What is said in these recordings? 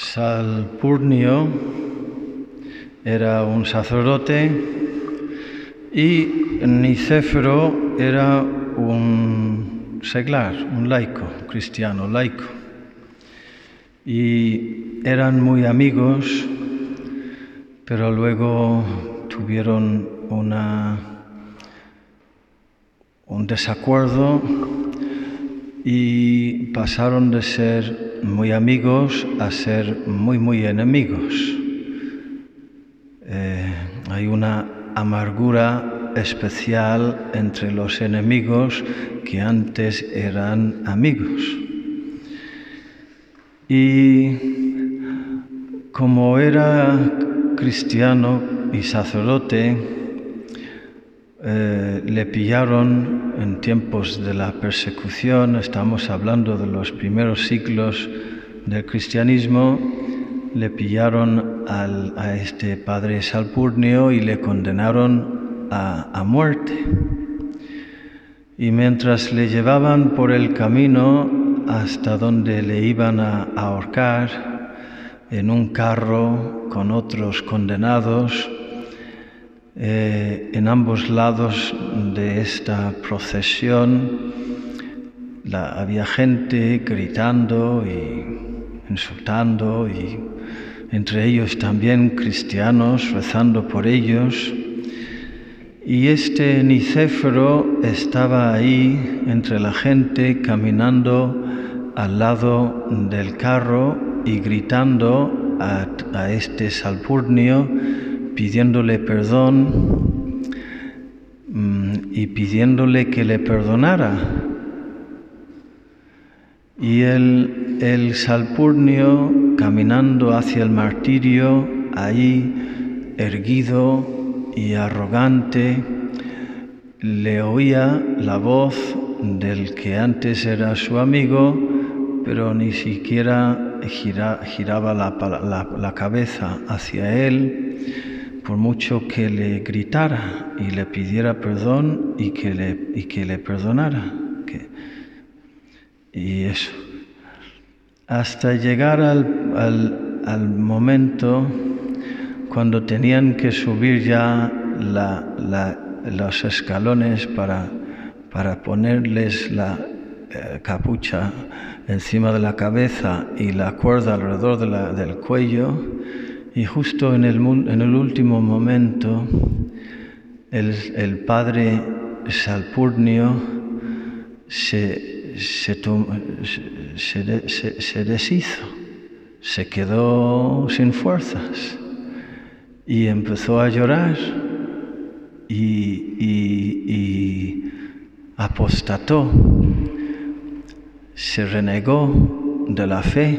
Salpurnio era un sacerdote y Nicéforo era un seglar, un laico, cristiano laico. Y eran muy amigos, pero luego tuvieron una, un desacuerdo y pasaron de ser muy amigos a ser muy, muy enemigos. Eh, hay una amargura especial entre los enemigos que antes eran amigos. Y como era cristiano y sacerdote, eh, le pillaron en tiempos de la persecución, estamos hablando de los primeros siglos del cristianismo, le pillaron a este padre Salpurnio y le condenaron a, muerte. Y mientras le llevaban por el camino hasta donde le iban a ahorcar, en un carro con otros condenados, eh, en ambos lados de esta procesión había gente gritando y insultando y entre ellos también cristianos rezando por ellos. Y este Nicéforo estaba ahí entre la gente caminando al lado del carro y gritando a, a este Salpurnio pidiéndole perdón mm, y pidiéndole que le perdonara. Y el, el Salpurnio caminando hacia el martirio, ahí erguido y arrogante, le oía la voz del que antes era su amigo, pero ni siquiera giraba la, la cabeza hacia él por mucho que le gritara y le pidiera perdón y que le, y que le perdonara. y eso. Hasta llegar al, al, momento cuando tenían que subir ya los escalones para, para ponerles la eh, capucha encima de la cabeza y la cuerda alrededor del cuello, y justo en el, último momento, el, padre Salpurnio se, deshizo, se quedó sin fuerzas y empezó a llorar y, y apostató, se renegó de la fe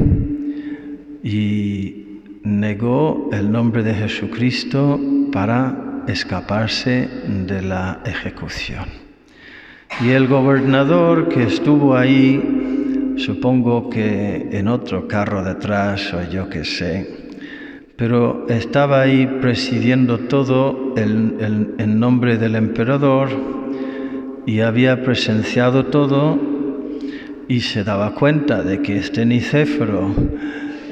y negó el nombre de Jesucristo para escaparse de la ejecución. Y el gobernador que estuvo ahí, supongo que en otro carro detrás o yo qué sé, pero estaba ahí presidiendo todo en nombre del emperador y había presenciado todo y se daba cuenta de que este Nicéforo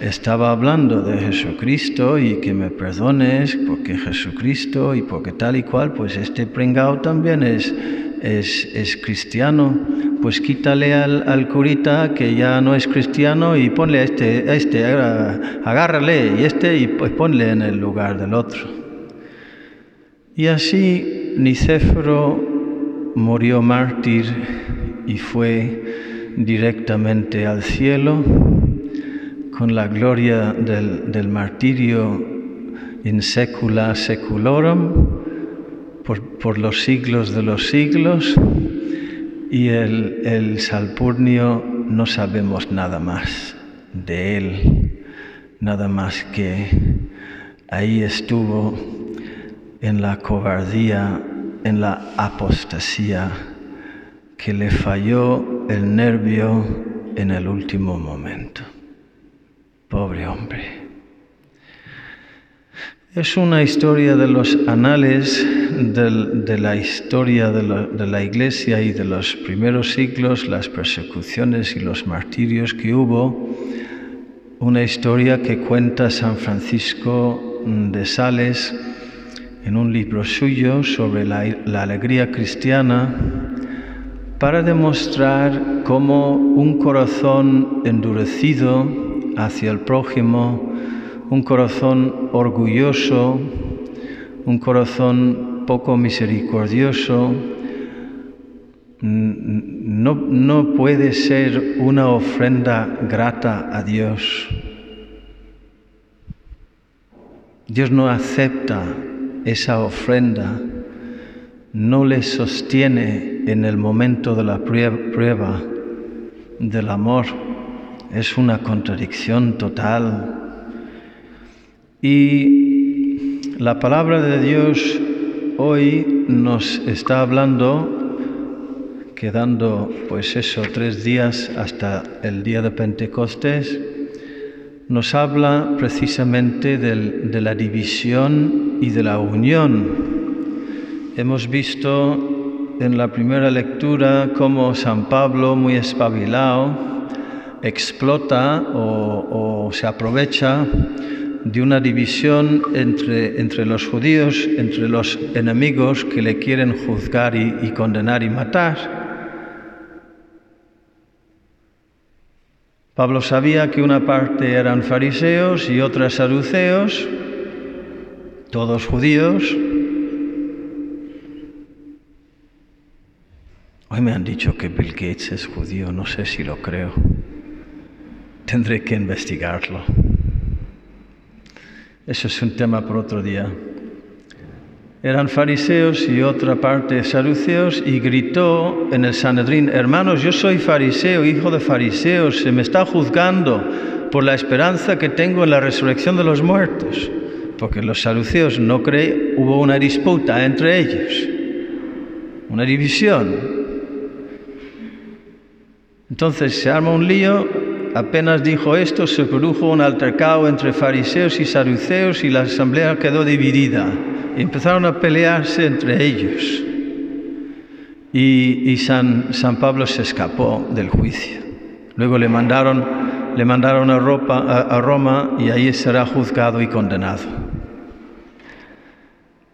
estaba hablando de Jesucristo y que me perdones porque Jesucristo y porque tal y cual, pues este pringao también es, es, cristiano, pues quítale al, curita que ya no es cristiano y ponle a este, a este, agárrale y este y pues ponle en el lugar del otro. Y así Nicéforo murió mártir y fue directamente al cielo con la gloria del, martirio in secula seculorum, por, los siglos de los siglos, y el, el Salpurnio no sabemos nada más de él, nada más que ahí estuvo en la cobardía, en la apostasía, que le falló el nervio en el último momento. Pobre hombre. Es una historia de los anales de, la historia de la, iglesia y de los primeros siglos, las persecuciones y los martirios que hubo, una historia que cuenta San Francisco de Sales en un libro suyo sobre la, alegría cristiana para demostrar cómo un corazón endurecido hacia el prójimo, un corazón orgulloso, un corazón poco misericordioso, no, no puede ser una ofrenda grata a Dios. Dios no acepta esa ofrenda, no le sostiene en el momento de la prueba del amor. Es una contradicción total. Y la palabra de Dios hoy nos está hablando quedando pues eso, tres días hasta el día de Pentecostés, nos habla precisamente de la división y de la unión. Hemos visto en la primera lectura cómo San Pablo, muy espabilado, explota o, se aprovecha de una división entre, entre, los judíos, entre los enemigos que le quieren juzgar y, y condenar y matar. Pablo sabía que una parte eran fariseos y otra saduceos, todos judíos. Hoy me han dicho que Bill Gates es judío, no sé si lo creo. Tendré que investigarlo. Eso es un tema por otro día eran fariseos y otra parte saduceos, y gritó en el Sanedrín, hermanos, yo soy fariseo, hijo de fariseos, se me está juzgando por la esperanza que tengo en la resurrección de los muertos, porque los saduceos no creen, hubo una disputa entre ellos, una división. Entonces se arma un lío, apenas dijo esto, se produjo un altercado entre fariseos y saduceos y la asamblea quedó dividida empezaron a pelearse entre ellos. Y, San, Pablo se escapó del juicio. Luego le mandaron, le mandaron a, a Roma y ahí será juzgado y condenado.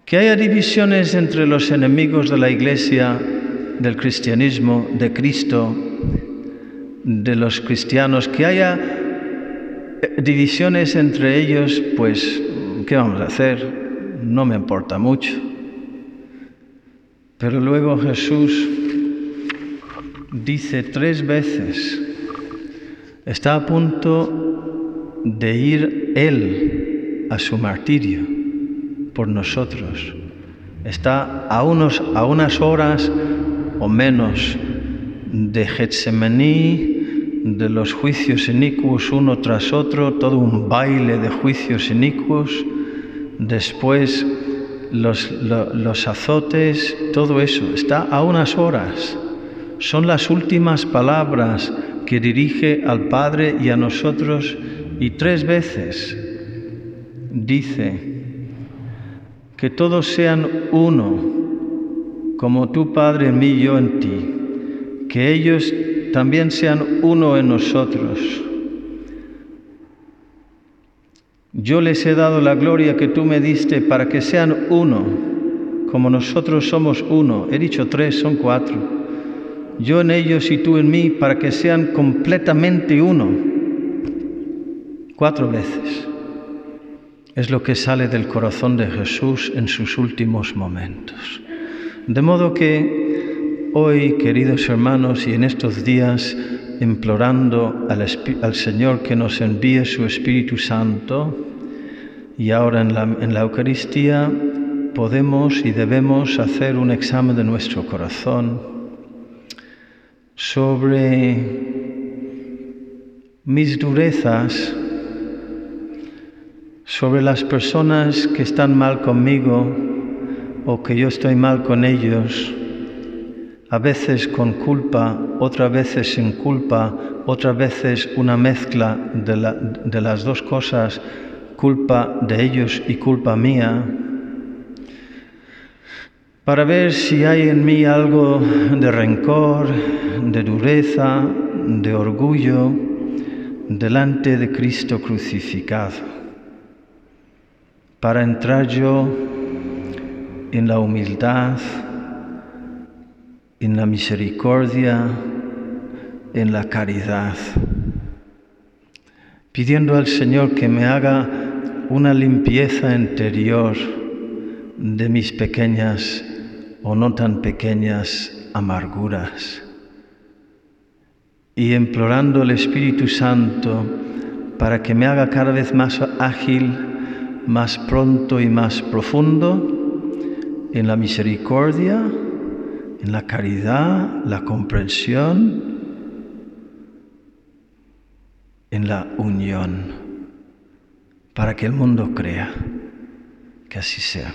Que haya divisiones entre los enemigos de la Iglesia, del cristianismo, de Cristo, de los cristianos, que haya eh, divisiones entre ellos, pues, ¿qué vamos a hacer? no me importa mucho. Pero luego Jesús dice tres veces, está a punto de ir Él a su martirio por nosotros. Está a, unos, a unas horas o menos de Getsemaní, de los juicios inicuos uno tras otro, todo un baile de juicios inicuos después los, azotes, todo eso, está a unas horas. Son las últimas palabras que dirige al Padre y a nosotros y tres veces dice que todos sean uno, como tu Padre en mí yo en ti, que ellos también sean uno en nosotros yo les he dado la gloria que tú me diste para que sean uno, como nosotros somos uno. He dicho tres, son cuatro. Yo en ellos y tú en mí, para que sean completamente uno. Cuatro veces. Es lo que sale del corazón de Jesús en sus últimos momentos. De modo que hoy, queridos hermanos, y en estos días, implorando al, Señor que nos envíe su Espíritu Santo y ahora en la Eucaristía podemos y debemos hacer un examen de nuestro corazón sobre mis durezas, sobre las personas que están mal conmigo o que yo estoy mal con ellos a veces con culpa, otras veces sin culpa, otras veces una mezcla de, las dos cosas, culpa de ellos y culpa mía, para ver si hay en mí algo de rencor, de dureza, de orgullo, delante de Cristo crucificado, para entrar yo en la humildad, en la misericordia, en la caridad, pidiendo al Señor que me haga una limpieza interior de mis pequeñas o no tan pequeñas amarguras. Y implorando al Espíritu Santo para que me haga cada vez más ágil, más pronto y más profundo en la misericordia, en la caridad, la comprensión, en la unión, para que el mundo crea que así sea.